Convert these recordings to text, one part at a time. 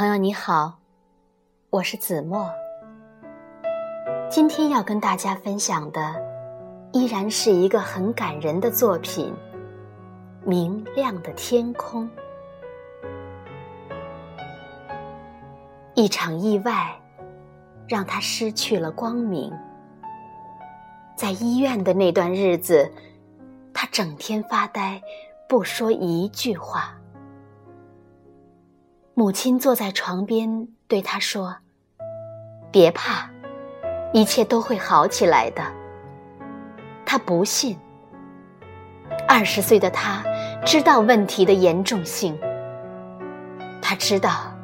朋友你好，我是子墨。今天要跟大家分享的，依然是一个很感人的作品——《明亮的天空》。一场意外，让他失去了光明。在医院的那段日子，他整天发呆，不说一句话。母亲坐在床边对他说：“别怕，一切都会好起来的。”他不信。二十岁的他知道问题的严重性。他知道，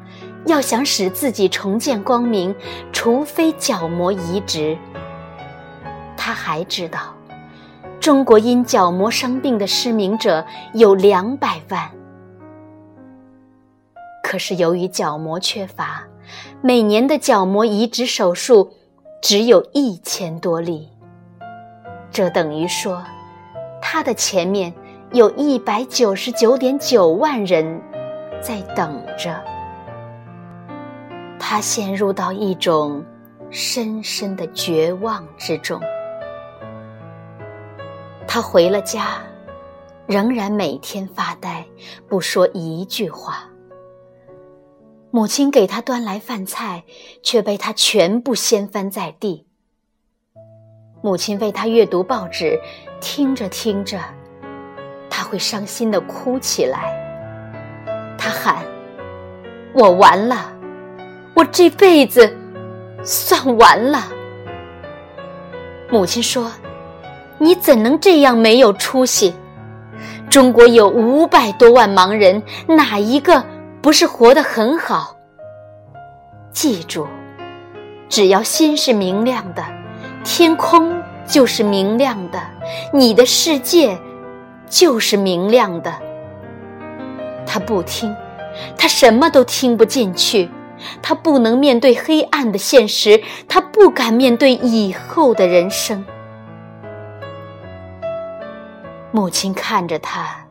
要想使自己重见光明，除非角膜移植。他还知道，中国因角膜生病的失明者有两百万。可是由于角膜缺乏，每年的角膜移植手术只有一千多例。这等于说，他的前面有一百九十九点九万人在等着。他陷入到一种深深的绝望之中。他回了家，仍然每天发呆，不说一句话。母亲给他端来饭菜，却被他全部掀翻在地。母亲为他阅读报纸，听着听着，他会伤心的哭起来。他喊：“我完了，我这辈子算完了。”母亲说：“你怎能这样没有出息？中国有五百多万盲人，哪一个？”不是活得很好。记住，只要心是明亮的，天空就是明亮的，你的世界就是明亮的。他不听，他什么都听不进去，他不能面对黑暗的现实，他不敢面对以后的人生。母亲看着他，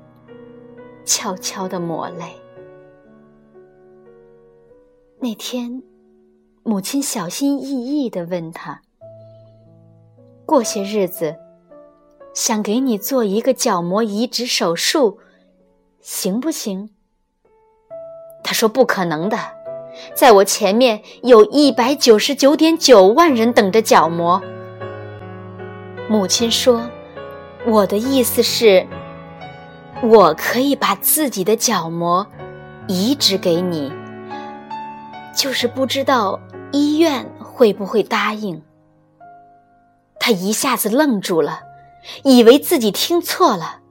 悄悄的抹泪。那天，母亲小心翼翼的问他：“过些日子，想给你做一个角膜移植手术，行不行？”他说：“不可能的，在我前面有一百九十九点九万人等着角膜。”母亲说：“我的意思是，我可以把自己的角膜移植给你。”就是不知道医院会不会答应。他一下子愣住了，以为自己听错了。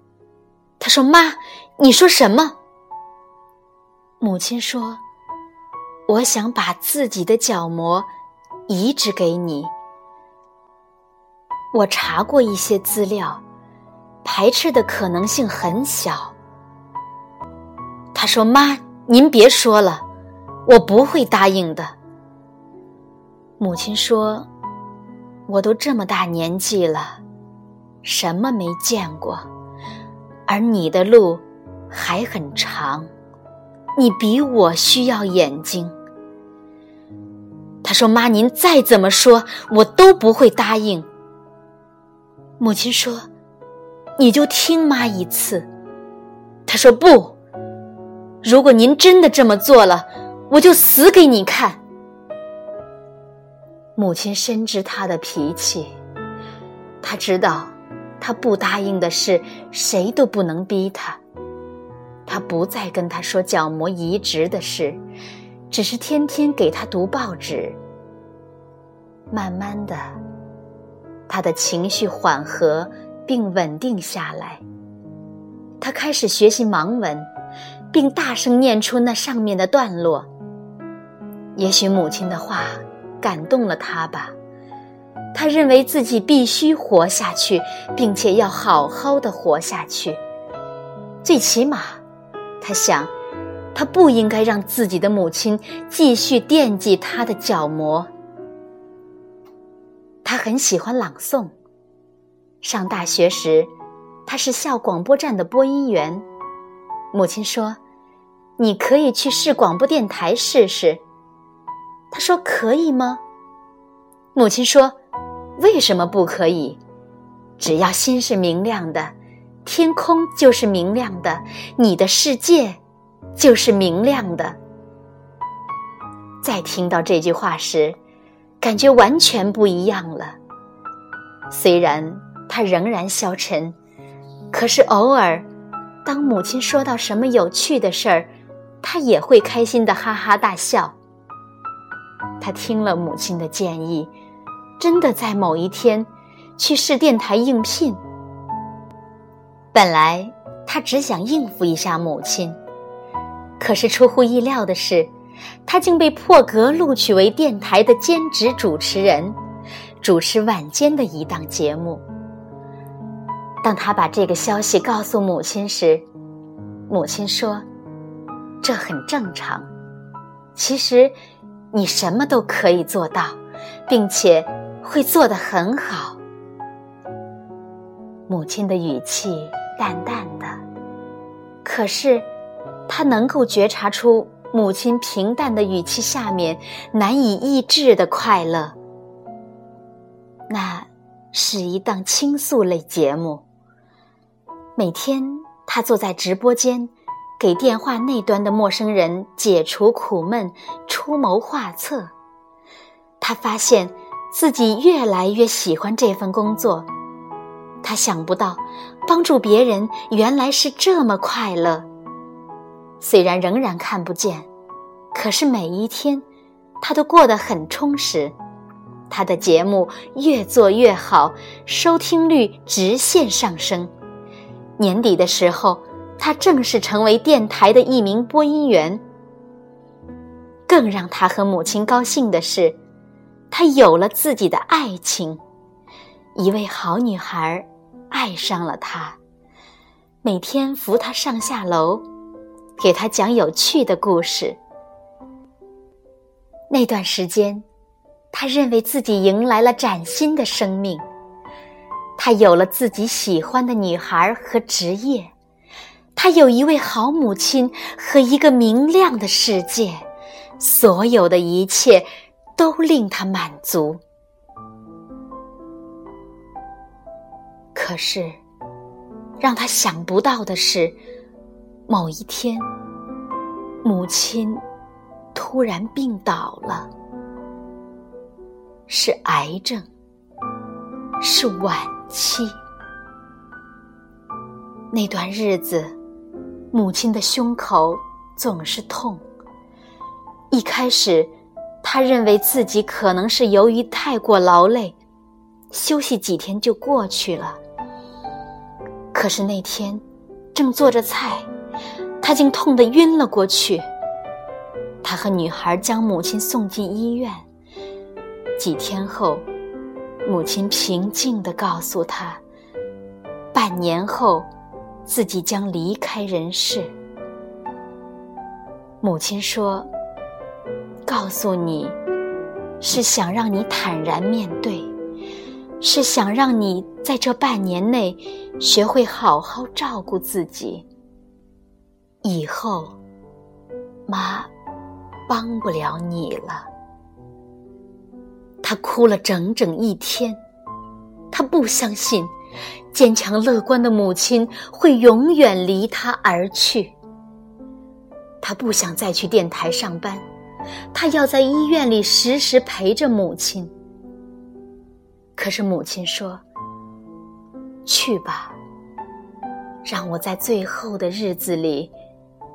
他说：“妈，你说什么？”母亲说：“我想把自己的角膜移植给你。我查过一些资料，排斥的可能性很小。”他说：“妈，您别说了。”我不会答应的。母亲说：“我都这么大年纪了，什么没见过，而你的路还很长，你比我需要眼睛。”他说：“妈，您再怎么说，我都不会答应。”母亲说：“你就听妈一次。”他说：“不，如果您真的这么做了。”我就死给你看！母亲深知他的脾气，他知道他不答应的事，谁都不能逼他。他不再跟他说角膜移植的事，只是天天给他读报纸。慢慢的，他的情绪缓和并稳定下来，他开始学习盲文，并大声念出那上面的段落。也许母亲的话感动了他吧，他认为自己必须活下去，并且要好好的活下去。最起码，他想，他不应该让自己的母亲继续惦记他的角膜。他很喜欢朗诵，上大学时，他是校广播站的播音员。母亲说：“你可以去市广播电台试试。”他说：“可以吗？”母亲说：“为什么不可以？只要心是明亮的，天空就是明亮的，你的世界就是明亮的。”在听到这句话时，感觉完全不一样了。虽然他仍然消沉，可是偶尔，当母亲说到什么有趣的事儿，他也会开心的哈哈大笑。他听了母亲的建议，真的在某一天去市电台应聘。本来他只想应付一下母亲，可是出乎意料的是。他竟被破格录取为电台的兼职主持人，主持晚间的一档节目。当他把这个消息告诉母亲时，母亲说：“这很正常。其实，你什么都可以做到，并且会做得很好。”母亲的语气淡淡的，可是，他能够觉察出。母亲平淡的语气下面难以抑制的快乐，那是一档倾诉类节目。每天，他坐在直播间，给电话那端的陌生人解除苦闷、出谋划策。他发现自己越来越喜欢这份工作。他想不到，帮助别人原来是这么快乐。虽然仍然看不见，可是每一天，他都过得很充实。他的节目越做越好，收听率直线上升。年底的时候，他正式成为电台的一名播音员。更让他和母亲高兴的是，他有了自己的爱情，一位好女孩爱上了他，每天扶他上下楼。给他讲有趣的故事。那段时间，他认为自己迎来了崭新的生命。他有了自己喜欢的女孩和职业，他有一位好母亲和一个明亮的世界，所有的一切都令他满足。可是，让他想不到的是。某一天，母亲突然病倒了，是癌症，是晚期。那段日子，母亲的胸口总是痛。一开始，他认为自己可能是由于太过劳累，休息几天就过去了。可是那天，正做着菜。他竟痛得晕了过去。他和女孩将母亲送进医院。几天后，母亲平静地告诉他，半年后自己将离开人世。母亲说：“告诉你，是想让你坦然面对，是想让你在这半年内学会好好照顾自己。”以后，妈帮不了你了。他哭了整整一天，他不相信坚强乐观的母亲会永远离他而去。他不想再去电台上班，他要在医院里时时陪着母亲。可是母亲说：“去吧，让我在最后的日子里。”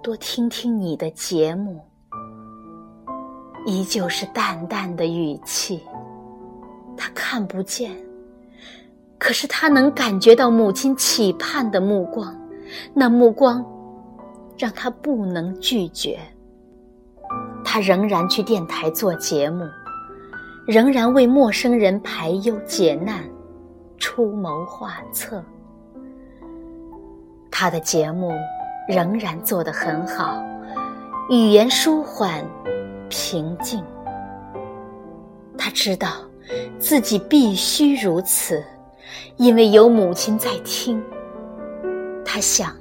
多听听你的节目，依旧是淡淡的语气。他看不见，可是他能感觉到母亲期盼的目光，那目光让他不能拒绝。他仍然去电台做节目，仍然为陌生人排忧解难、出谋划策。他的节目。仍然做得很好，语言舒缓、平静。他知道自己必须如此，因为有母亲在听。他想，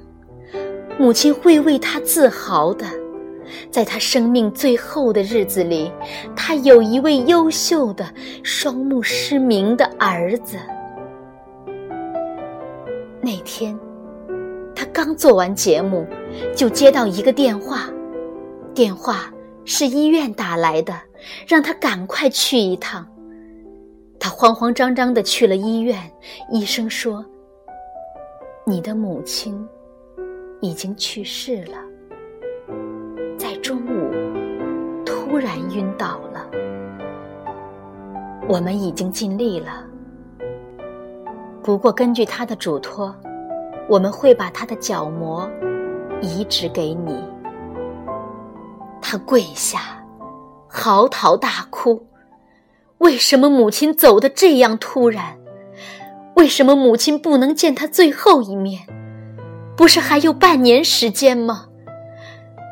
母亲会为他自豪的，在他生命最后的日子里，他有一位优秀的、双目失明的儿子。那天，他刚做完节目，就接到一个电话，电话是医院打来的，让他赶快去一趟。他慌慌张张的去了医院，医生说：“你的母亲已经去世了，在中午突然晕倒了。我们已经尽力了。”不过，根据他的嘱托，我们会把他的角膜移植给你。他跪下，嚎啕大哭。为什么母亲走的这样突然？为什么母亲不能见他最后一面？不是还有半年时间吗？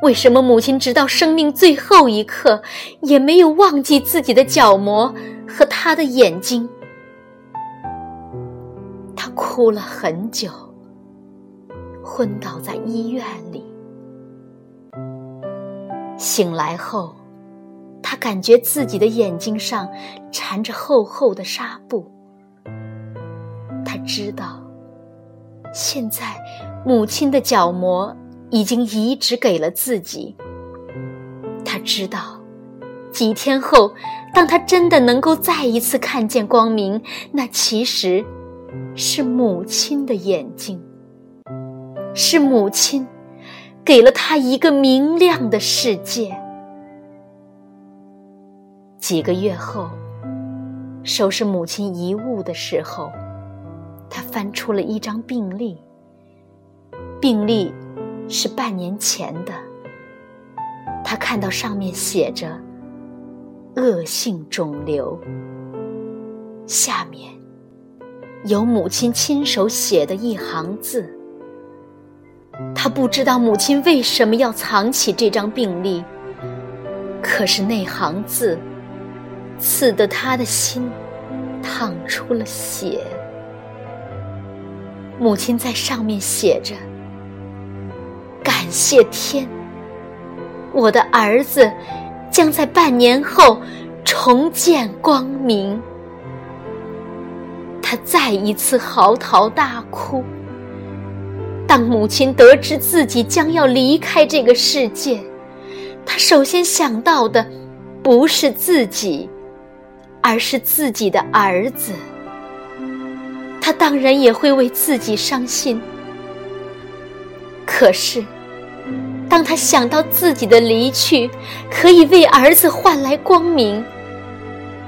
为什么母亲直到生命最后一刻也没有忘记自己的角膜和他的眼睛？他哭了很久，昏倒在医院里。醒来后，他感觉自己的眼睛上缠着厚厚的纱布。他知道，现在母亲的角膜已经移植给了自己。他知道，几天后，当他真的能够再一次看见光明，那其实……是母亲的眼睛，是母亲给了他一个明亮的世界。几个月后，收拾母亲遗物的时候，他翻出了一张病历。病历是半年前的，他看到上面写着“恶性肿瘤”，下面。有母亲亲手写的一行字，他不知道母亲为什么要藏起这张病历，可是那行字刺得他的心淌出了血。母亲在上面写着：“感谢天，我的儿子将在半年后重见光明。”他再一次嚎啕大哭。当母亲得知自己将要离开这个世界，他首先想到的不是自己，而是自己的儿子。他当然也会为自己伤心。可是，当他想到自己的离去可以为儿子换来光明，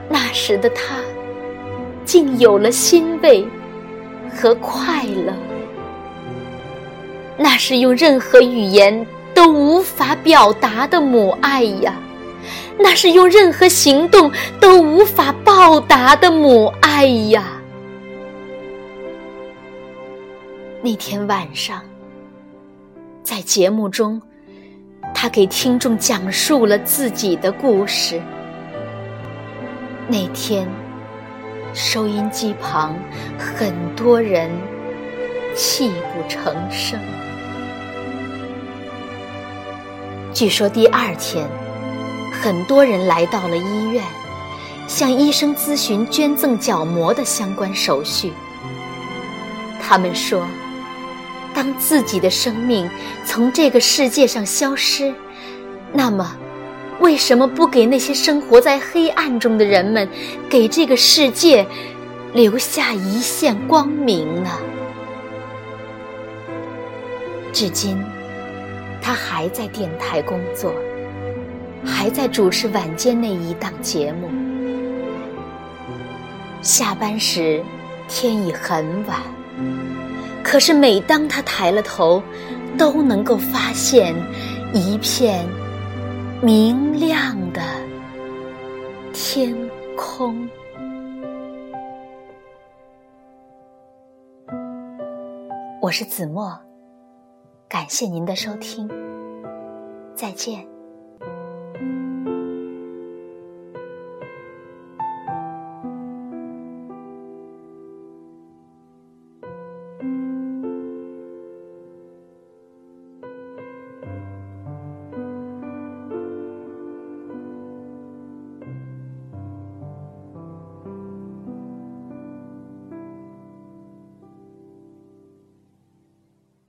那时的他。竟有了欣慰和快乐，那是用任何语言都无法表达的母爱呀！那是用任何行动都无法报答的母爱呀！那天晚上，在节目中，他给听众讲述了自己的故事。那天。收音机旁，很多人泣不成声。据说第二天，很多人来到了医院，向医生咨询捐赠角膜的相关手续。他们说，当自己的生命从这个世界上消失，那么。为什么不给那些生活在黑暗中的人们，给这个世界留下一线光明呢？至今，他还在电台工作，还在主持晚间那一档节目。下班时，天已很晚，可是每当他抬了头，都能够发现一片。明亮的天空。我是子墨，感谢您的收听，再见。